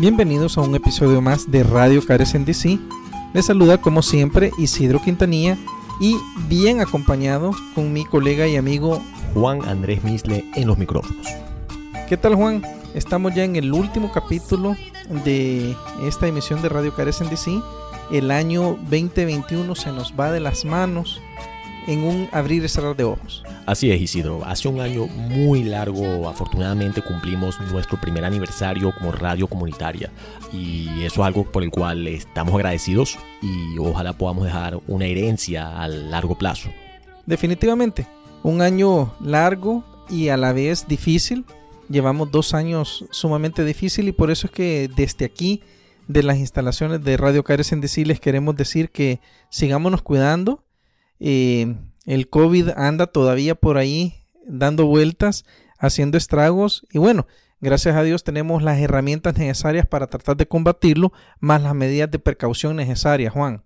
Bienvenidos a un episodio más de Radio Cares en DC. Les saluda como siempre Isidro Quintanilla y bien acompañado con mi colega y amigo Juan Andrés Misle en los micrófonos. ¿Qué tal Juan? Estamos ya en el último capítulo de esta emisión de Radio Cares en DC. El año 2021 se nos va de las manos en un abrir y cerrar de ojos. Así es, Isidro. Hace un año muy largo, afortunadamente, cumplimos nuestro primer aniversario como radio comunitaria. Y eso es algo por el cual estamos agradecidos y ojalá podamos dejar una herencia a largo plazo. Definitivamente, un año largo y a la vez difícil. Llevamos dos años sumamente difícil y por eso es que desde aquí, de las instalaciones de Radio Cares en DC, les queremos decir que sigámonos cuidando eh, el COVID anda todavía por ahí dando vueltas, haciendo estragos y bueno, gracias a Dios tenemos las herramientas necesarias para tratar de combatirlo, más las medidas de precaución necesarias, Juan.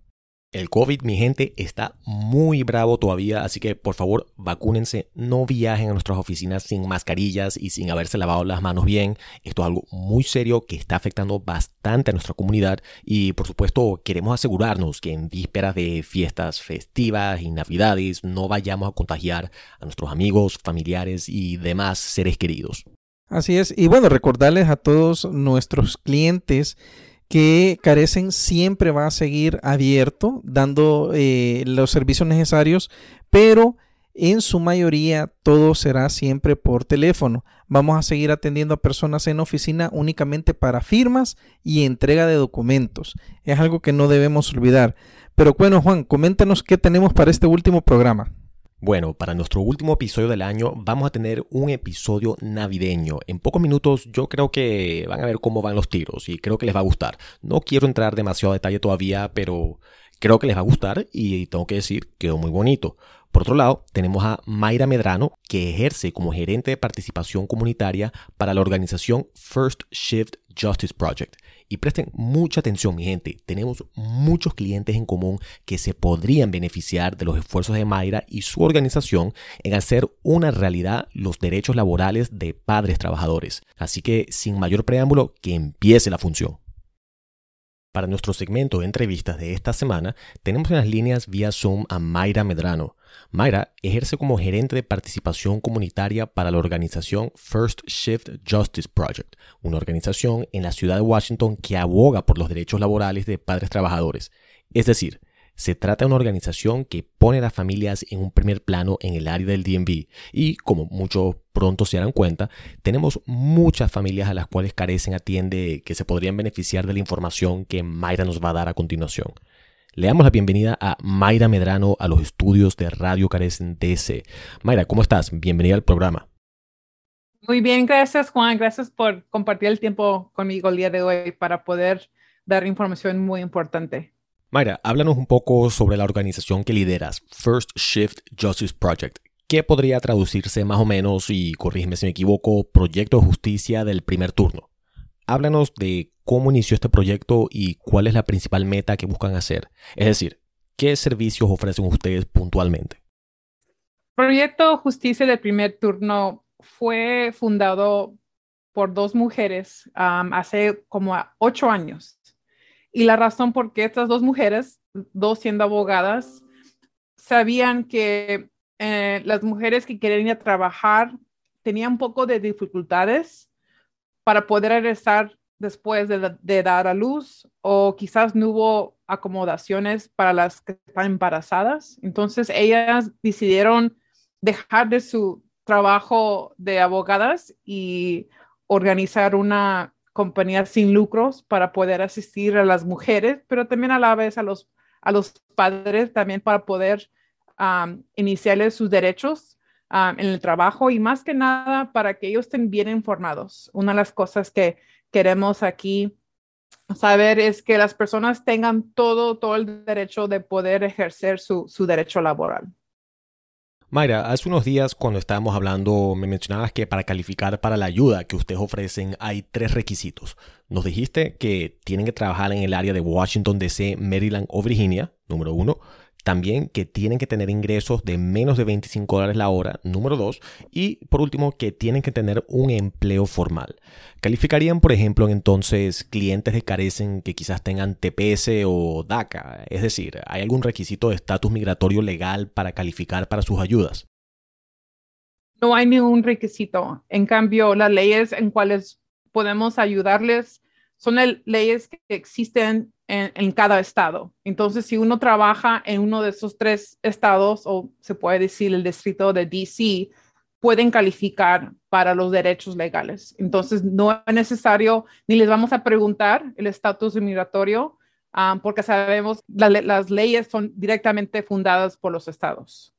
El COVID, mi gente, está muy bravo todavía, así que por favor vacúnense, no viajen a nuestras oficinas sin mascarillas y sin haberse lavado las manos bien. Esto es algo muy serio que está afectando bastante a nuestra comunidad y por supuesto queremos asegurarnos que en vísperas de fiestas festivas y navidades no vayamos a contagiar a nuestros amigos, familiares y demás seres queridos. Así es, y bueno, recordarles a todos nuestros clientes que carecen siempre va a seguir abierto, dando eh, los servicios necesarios, pero en su mayoría todo será siempre por teléfono. Vamos a seguir atendiendo a personas en oficina únicamente para firmas y entrega de documentos. Es algo que no debemos olvidar. Pero bueno, Juan, coméntanos qué tenemos para este último programa. Bueno, para nuestro último episodio del año vamos a tener un episodio navideño. En pocos minutos yo creo que van a ver cómo van los tiros y creo que les va a gustar. No quiero entrar demasiado a detalle todavía, pero creo que les va a gustar y tengo que decir, quedó muy bonito. Por otro lado, tenemos a Mayra Medrano, que ejerce como gerente de participación comunitaria para la organización First Shift Justice Project. Y presten mucha atención, mi gente. Tenemos muchos clientes en común que se podrían beneficiar de los esfuerzos de Mayra y su organización en hacer una realidad los derechos laborales de padres trabajadores. Así que, sin mayor preámbulo, que empiece la función. Para nuestro segmento de entrevistas de esta semana, tenemos en las líneas vía Zoom a Mayra Medrano. Mayra ejerce como gerente de participación comunitaria para la organización First Shift Justice Project, una organización en la ciudad de Washington que aboga por los derechos laborales de padres trabajadores. Es decir, se trata de una organización que pone a las familias en un primer plano en el área del DMV y, como muchos pronto se darán cuenta, tenemos muchas familias a las cuales carecen atiende que se podrían beneficiar de la información que Mayra nos va a dar a continuación. Le damos la bienvenida a Mayra Medrano a los estudios de Radio Carecen DC. Mayra, ¿cómo estás? Bienvenida al programa. Muy bien, gracias Juan. Gracias por compartir el tiempo conmigo el día de hoy para poder dar información muy importante. Mayra, háblanos un poco sobre la organización que lideras, First Shift Justice Project. ¿Qué podría traducirse más o menos, y corrígeme si me equivoco, Proyecto de Justicia del primer turno? Háblanos de cómo inició este proyecto y cuál es la principal meta que buscan hacer. Es decir, ¿qué servicios ofrecen ustedes puntualmente? Proyecto Justicia de primer turno fue fundado por dos mujeres hace como ocho años. Y la razón por qué estas dos mujeres, dos siendo abogadas, sabían que eh, las mujeres que querían ir a trabajar tenían un poco de dificultades para poder regresar después de, dar a luz o quizás no hubo acomodaciones para las que están embarazadas. Entonces ellas decidieron dejar de su trabajo de abogadas y organizar una compañía sin lucros para poder asistir a las mujeres, pero también a la vez a los, a los padres también para poder iniciarles sus derechos en el trabajo y más que nada para que ellos estén bien informados. Una de las cosas que queremos aquí saber es que las personas tengan todo, todo el derecho de poder ejercer su, su derecho laboral. Mayra, hace unos días cuando estábamos hablando me mencionabas que para calificar para la ayuda que ustedes ofrecen hay tres requisitos. Nos dijiste que tienen que trabajar en el área de Washington DC, Maryland o Virginia, número uno También que tienen que tener ingresos de menos de 25 dólares la hora, número dos. Y por último, que tienen que tener un empleo formal. Calificarían, por ejemplo, entonces clientes que carecen que quizás tengan TPS o DACA. Es decir, ¿hay algún requisito de estatus migratorio legal para calificar para sus ayudas? No hay ningún requisito. En cambio, las leyes en cuales podemos ayudarles son leyes que existen en, cada estado. Entonces, si uno trabaja en uno de esos tres estados, o se puede decir el distrito de DC, pueden calificar para los derechos legales. Entonces, no es necesario, ni les vamos a preguntar el estatus migratorio, ah, porque sabemos que las leyes son directamente fundadas por los estados.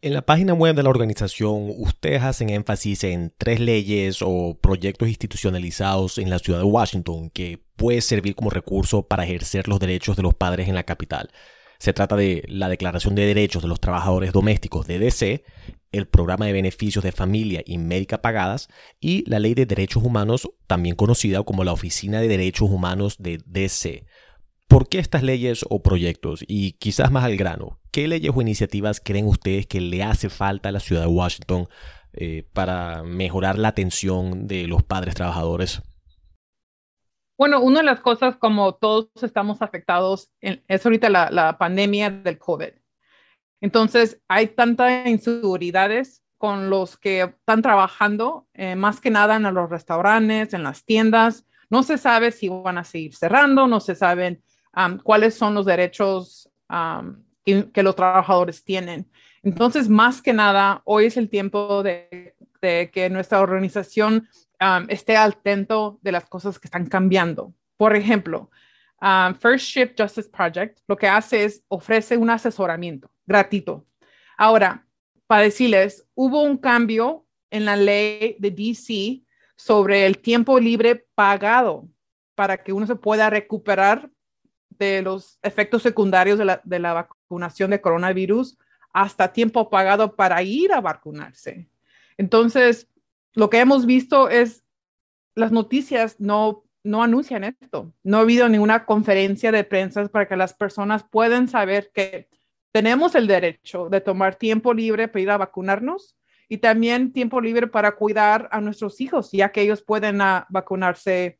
En la página web de la organización, ustedes hacen énfasis en tres leyes o proyectos institucionalizados en la ciudad de Washington que puede servir como recurso para ejercer los derechos de los padres en la capital. Se trata de la Declaración de Derechos de los Trabajadores Domésticos de DC, el Programa de Beneficios de Familia y Médica Pagadas y la Ley de Derechos Humanos, también conocida como la Oficina de Derechos Humanos de DC. ¿Por qué estas leyes o proyectos? Y quizás más al grano, ¿qué leyes o iniciativas creen ustedes que le hace falta a la ciudad de Washington eh, para mejorar la atención de los padres trabajadores? Bueno, una de las cosas como todos estamos afectados es ahorita la, pandemia del COVID. Entonces, hay tantas inseguridades con los que están trabajando, eh, más que nada en los restaurantes, en las tiendas. No se sabe si van a seguir cerrando, no se saben cuáles son los derechos que, los trabajadores tienen. Entonces, más que nada, hoy es el tiempo de, que nuestra organización esté atento de las cosas que están cambiando. Por ejemplo, First Shift Justice Project lo que hace es ofrece un asesoramiento gratuito. Ahora, para decirles, hubo un cambio en la ley de DC sobre el tiempo libre pagado para que uno se pueda recuperar de los efectos secundarios de la, vacunación de coronavirus hasta tiempo pagado para ir a vacunarse. Entonces, lo que hemos visto es las noticias no, no anuncian esto. No ha habido ninguna conferencia de prensa para que las personas puedan saber que tenemos el derecho de tomar tiempo libre para ir a vacunarnos y también tiempo libre para cuidar a nuestros hijos, ya que ellos pueden ah, vacunarse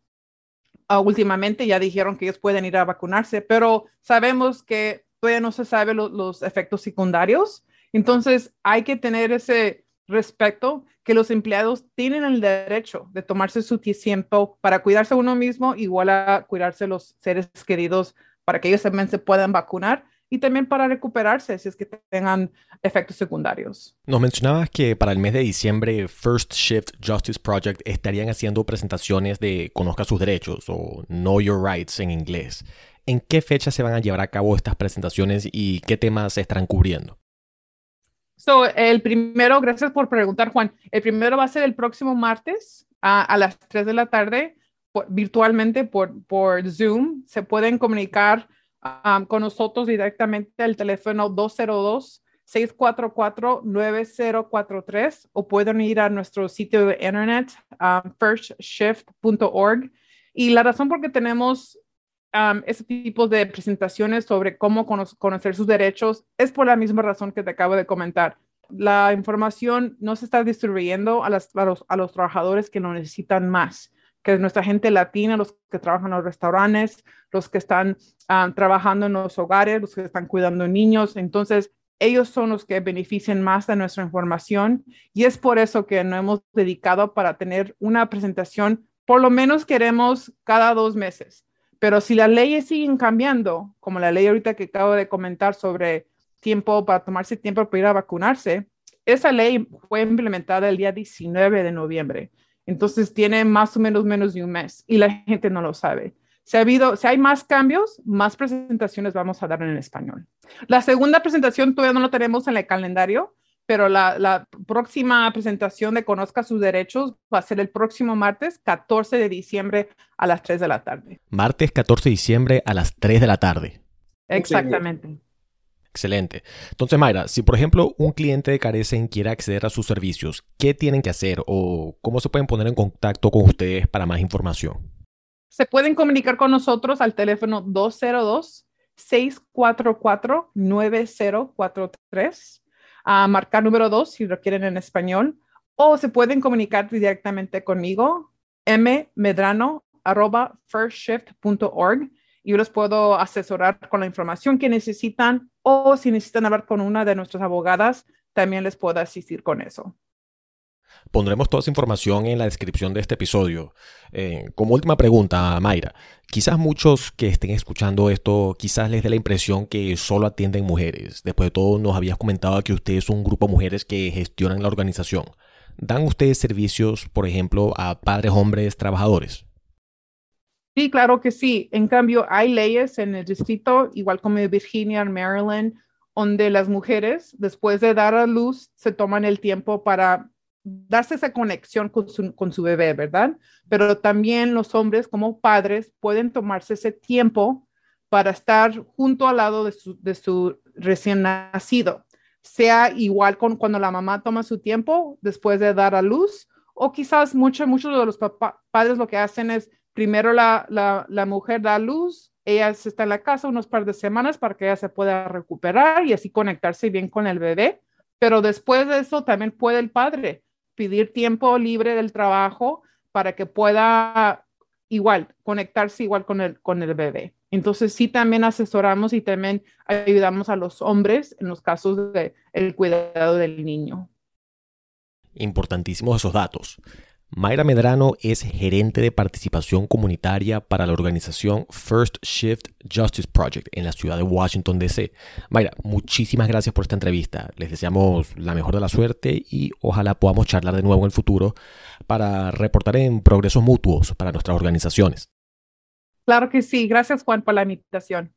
Ah, últimamente ya dijeron que ellos pueden ir a vacunarse, pero sabemos que todavía no se sabe los efectos secundarios. Entonces hay que tener ese respeto que los empleados tienen el derecho de tomarse su tiempo para cuidarse uno mismo, igual a cuidarse los seres queridos para que ellos también se puedan vacunar y también para recuperarse si es que tengan efectos secundarios. Nos mencionabas que para el mes de diciembre First Shift Justice Project estarían haciendo presentaciones de Conozca sus derechos o Know Your Rights en inglés. ¿En qué fecha se van a llevar a cabo estas presentaciones y qué temas se estarán cubriendo? So, el primero, gracias por preguntar, Juan. El primero va a ser el próximo martes a, las 3 de la tarde, virtualmente por, por Zoom. Se pueden comunicar con nosotros directamente al teléfono 202-644-9043 o pueden ir a nuestro sitio de internet firstshift.org. Y la razón por que tenemos ese tipo de presentaciones sobre cómo conocer sus derechos es por la misma razón que te acabo de comentar. La información no se está distribuyendo a, los, a los trabajadores que lo necesitan más que es nuestra gente latina, los que trabajan en los restaurantes, los que están trabajando en los hogares, los que están cuidando niños. Entonces, ellos son los que benefician más de nuestra información y es por eso que nos hemos dedicado para tener una presentación, por lo menos queremos cada dos meses. Pero si las leyes siguen cambiando, como la ley ahorita que acabo de comentar sobre tiempo para tomarse tiempo para ir a vacunarse, esa ley fue implementada el día 19 de noviembre. Entonces tiene más o menos menos de un mes y la gente no lo sabe. Si, ha habido, si hay más cambios, más presentaciones vamos a dar en español. La segunda presentación todavía no lo tenemos en el calendario, pero la, la, próxima presentación de Conozca sus derechos va a ser el próximo martes 14 de diciembre a las 3 de la tarde. Martes 14 de diciembre a las 3 de la tarde. Exactamente. Excelente. Entonces, Mayra, si por ejemplo un cliente de Carecen quiere acceder a sus servicios, ¿qué tienen que hacer o cómo se pueden poner en contacto con ustedes para más información? Se pueden comunicar con nosotros al teléfono 202 644-9043. A marcar número 2 si lo quieren en español. O se pueden comunicar directamente conmigo, mmedrano arroba firstshift.org y yo les puedo asesorar con la información que necesitan o si necesitan hablar con una de nuestras abogadas, también les puedo asistir con eso. Pondremos toda esa información en la descripción de este episodio. Eh, como última pregunta, Mayra, quizás muchos que estén escuchando esto, quizás les dé la impresión que solo atienden mujeres. Después de todo, nos habías comentado que ustedes son un grupo de mujeres que gestionan la organización. ¿Dan ustedes servicios, por ejemplo, a padres hombres trabajadores? Sí, claro que sí. En cambio, hay leyes en el distrito, igual como en Virginia, Maryland, donde las mujeres, después de dar a luz, se toman el tiempo para darse esa conexión con su, con su bebé, ¿verdad? Pero también los hombres como padres pueden tomarse ese tiempo para estar junto al lado de su, de su recién nacido, sea igual con cuando la mamá toma su tiempo después de dar a luz, o quizás muchos, muchos de los padres lo que hacen es primero la, la, la mujer da a luz, ella está en la casa unos par de semanas para que ella se pueda recuperar y así conectarse bien con el bebé, pero después de eso también puede el padre pedir tiempo libre del trabajo para que pueda igual conectarse igual con el, con el bebé. Entonces sí también asesoramos y también ayudamos a los hombres en los casos de el cuidado del niño. Importantísimos esos datos. Mayra Medrano es gerente de participación comunitaria para la organización First Shift Justice Project en la ciudad de Washington, D.C. Mayra, muchísimas gracias por esta entrevista. Les deseamos la mejor de la suerte y ojalá podamos charlar de nuevo en el futuro para reportar en progresos mutuos para nuestras organizaciones. Claro que sí. Gracias, Juan, por la invitación.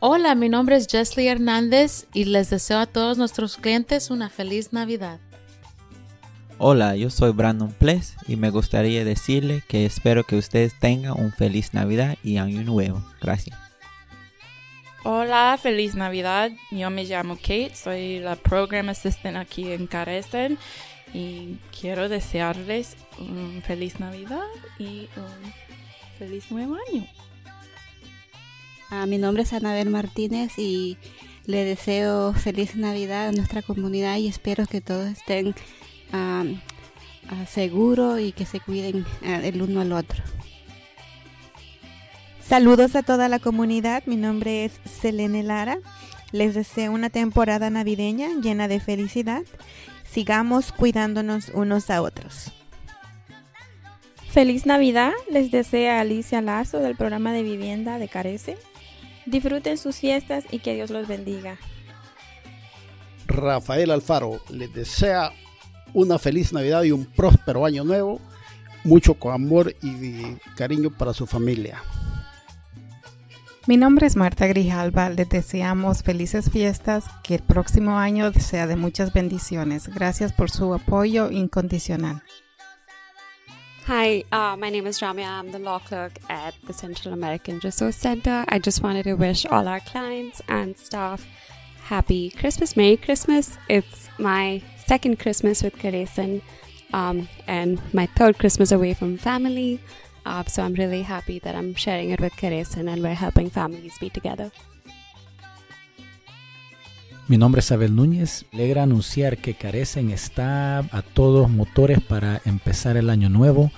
Hola, mi nombre es Jesly Hernández y les deseo a todos nuestros clientes una feliz Navidad. Hola, yo soy Brandon Ples y me gustaría decirle que espero que ustedes tengan un feliz Navidad y Año Nuevo. Gracias. Hola, feliz Navidad. Yo me llamo Kate, soy la Program Assistant aquí en Carecen y quiero desearles un feliz Navidad y un feliz nuevo año. Ah, mi nombre es Anabel Martínez y le deseo feliz Navidad a nuestra comunidad y espero que todos estén seguro y que se cuiden el uno al otro. Saludos a toda la comunidad, mi nombre es Selene Lara. Les deseo una temporada navideña llena de felicidad. Sigamos cuidándonos unos a otros. Feliz Navidad, les desea Alicia Lazo del programa de vivienda de Carece. Disfruten sus fiestas y que Dios los bendiga. Rafael Alfaro les desea una feliz Navidad y un próspero año nuevo, mucho con amor y cariño para su familia. Mi nombre es Marta Grijalva, les deseamos felices fiestas, que el próximo año sea de muchas bendiciones. Gracias por su apoyo incondicional. Hi, uh, my name is Ramya. I'm the law clerk at the Central American Resource Center. I just wanted to wish all our clients and staff happy Christmas, Merry Christmas. It's my second Christmas with Karesan um, and my third Christmas away from family. Uh, so I'm really happy that I'm sharing it with Karesan and we're helping families be together. Mi nombre es Abel Núñez. Alegra anunciar que Carecen está a todos motores para empezar el año nuevo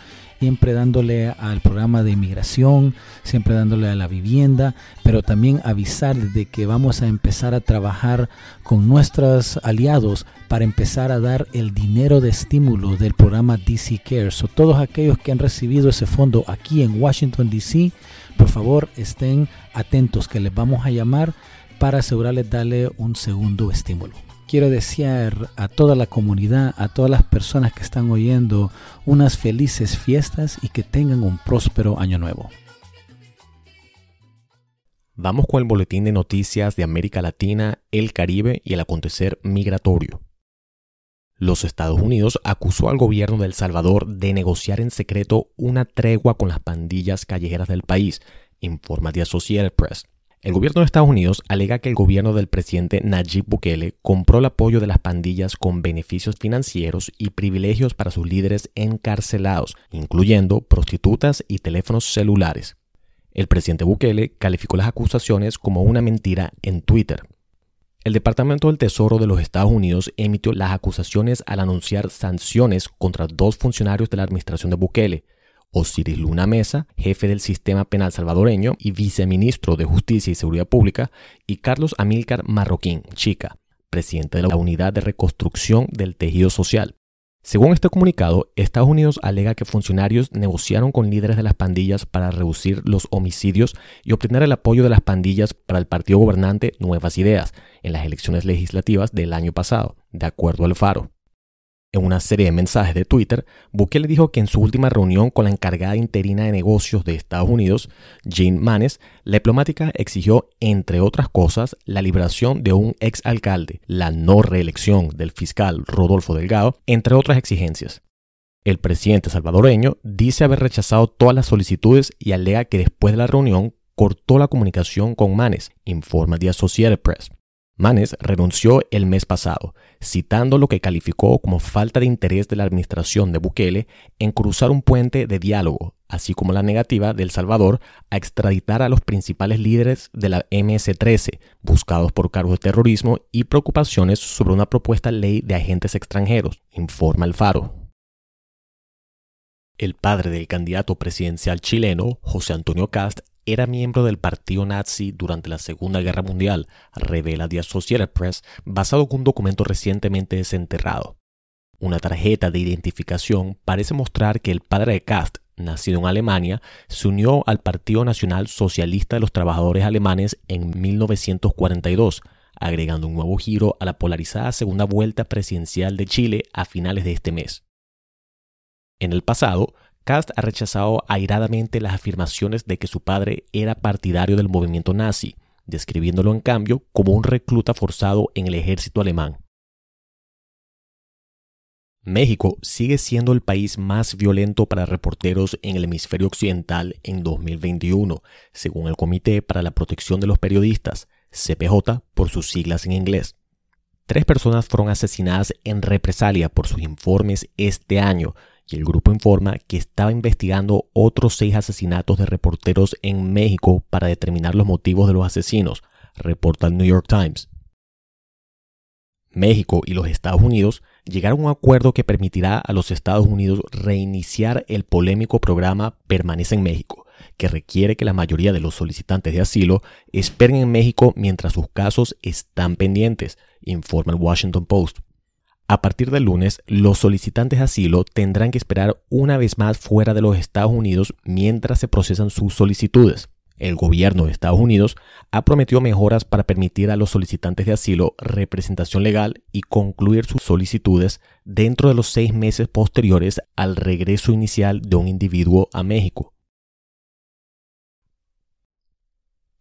siempre dándole al programa de inmigración, siempre dándole a la vivienda, pero también avisar de que vamos a empezar a trabajar con nuestros aliados para empezar a dar el dinero de estímulo del programa DC Cares. O todos aquellos que han recibido ese fondo aquí en Washington DC, por favor estén atentos que les vamos a llamar para asegurarles darle un segundo estímulo quiero desear a toda la comunidad, a todas las personas que están oyendo, unas felices fiestas y que tengan un próspero año nuevo. Vamos con el boletín de noticias de América Latina, el Caribe y el acontecer migratorio. Los Estados Unidos acusó al gobierno de El Salvador de negociar en secreto una tregua con las pandillas callejeras del país, informa The Associated Press. El gobierno de Estados Unidos alega que el gobierno del presidente Nayib Bukele compró el apoyo de las pandillas con beneficios financieros y privilegios para sus líderes encarcelados, incluyendo prostitutas y teléfonos celulares. El presidente Bukele calificó las acusaciones como una mentira en Twitter. El Departamento del Tesoro de los Estados Unidos emitió las acusaciones al anunciar sanciones contra dos funcionarios de la administración de Bukele, Osiris Luna Mesa, jefe del sistema penal salvadoreño y viceministro de Justicia y Seguridad Pública, y Carlos Amílcar Marroquín, Chica, presidente de la Unidad de Reconstrucción del Tejido Social. Según este comunicado, Estados Unidos alega que funcionarios negociaron con líderes de las pandillas para reducir los homicidios y obtener el apoyo de las pandillas para el partido gobernante Nuevas Ideas en las elecciones legislativas del año pasado, de acuerdo al Faro. En una serie de mensajes de Twitter, Bukele dijo que en su última reunión con la encargada interina de negocios de Estados Unidos, Jean Manes, la diplomática exigió, entre otras cosas, la liberación de un ex alcalde, la no reelección del fiscal Rodolfo Delgado, entre otras exigencias. El presidente salvadoreño dice haber rechazado todas las solicitudes y alega que después de la reunión cortó la comunicación con Manes, informa The Associated Press. Manes renunció el mes pasado, citando lo que calificó como falta de interés de la administración de Bukele en cruzar un puente de diálogo, así como la negativa de El Salvador a extraditar a los principales líderes de la MS-13, buscados por cargos de terrorismo y preocupaciones sobre una propuesta ley de agentes extranjeros, informa el Faro. El padre del candidato presidencial chileno, José Antonio Cast, era miembro del partido nazi durante la Segunda Guerra Mundial, revela The Associated Press, basado en un documento recientemente desenterrado. Una tarjeta de identificación parece mostrar que el padre de Kast, nacido en Alemania, se unió al Partido Nacional Socialista de los Trabajadores Alemanes en 1942, agregando un nuevo giro a la polarizada segunda vuelta presidencial de Chile a finales de este mes. En el pasado, Cast ha rechazado airadamente las afirmaciones de que su padre era partidario del movimiento nazi, describiéndolo en cambio como un recluta forzado en el ejército alemán. México sigue siendo el país más violento para reporteros en el hemisferio occidental en 2021, según el Comité para la Protección de los Periodistas, CPJ por sus siglas en inglés. Tres personas fueron asesinadas en represalia por sus informes este año, y el grupo informa que estaba investigando otros seis asesinatos de reporteros en México para determinar los motivos de los asesinos, reporta el New York Times. México y los Estados Unidos llegaron a un acuerdo que permitirá a los Estados Unidos reiniciar el polémico programa Permanece en México, que requiere que la mayoría de los solicitantes de asilo esperen en México mientras sus casos están pendientes, informa el Washington Post. A partir del lunes, los solicitantes de asilo tendrán que esperar una vez más fuera de los Estados Unidos mientras se procesan sus solicitudes. El gobierno de Estados Unidos ha prometido mejoras para permitir a los solicitantes de asilo representación legal y concluir sus solicitudes dentro de los seis meses posteriores al regreso inicial de un individuo a México.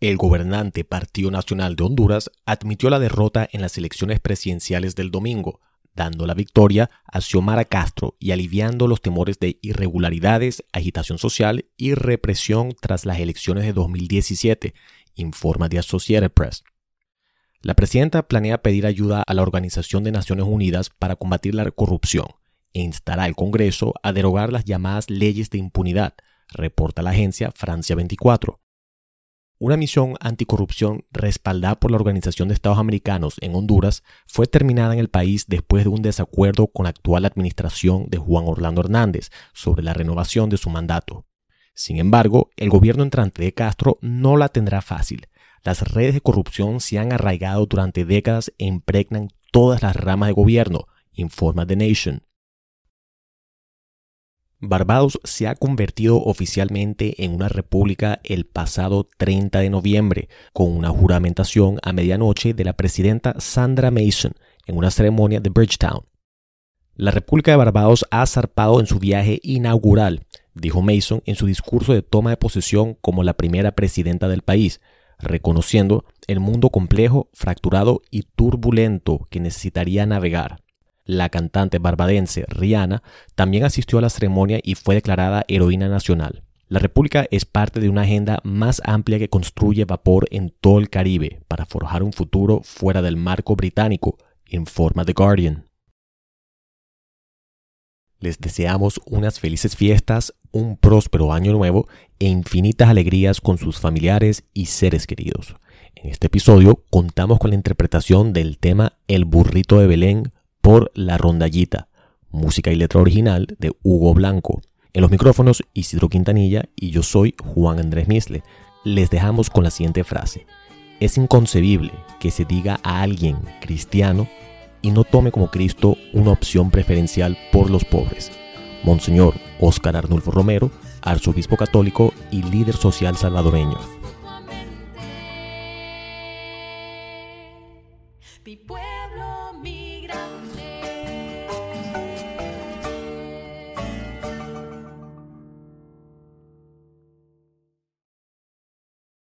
El gobernante Partido Nacional de Honduras admitió la derrota en las elecciones presidenciales del domingo, dando la victoria a Xiomara Castro y aliviando los temores de irregularidades, agitación social y represión tras las elecciones de 2017, informa The Associated Press. La presidenta planea pedir ayuda a la Organización de Naciones Unidas para combatir la corrupción e instará al Congreso a derogar las llamadas leyes de impunidad, reporta la agencia Francia 24. Una misión anticorrupción respaldada por la Organización de Estados Americanos en Honduras fue terminada en el país después de un desacuerdo con la actual administración de Juan Orlando Hernández sobre la renovación de su mandato. Sin embargo, el gobierno entrante de Castro no la tendrá fácil. Las redes de corrupción se han arraigado durante décadas e impregnan todas las ramas de gobierno, informa The Nation. Barbados se ha convertido oficialmente en una república el pasado 30 de noviembre, con una juramentación a medianoche de la presidenta Sandra Mason en una ceremonia de Bridgetown. La República de Barbados ha zarpado en su viaje inaugural, dijo Mason en su discurso de toma de posesión como la primera presidenta del país, reconociendo el mundo complejo, fracturado y turbulento que necesitaría navegar. La cantante barbadense Rihanna también asistió a la ceremonia y fue declarada heroína nacional. La República es parte de una agenda más amplia que construye vapor en todo el Caribe para forjar un futuro fuera del marco británico, informa The Guardian. Les deseamos unas felices fiestas, un próspero año nuevo e infinitas alegrías con sus familiares y seres queridos. En este episodio contamos con la interpretación del tema El burrito de Belén por La Rondallita, música y letra original de Hugo Blanco. En los micrófonos Isidro Quintanilla y yo soy Juan Andrés Misle. Les dejamos con la siguiente frase. Es inconcebible que se diga a alguien cristiano y no tome como Cristo una opción preferencial por los pobres. Monseñor Óscar Arnulfo Romero, arzobispo católico y líder social salvadoreño.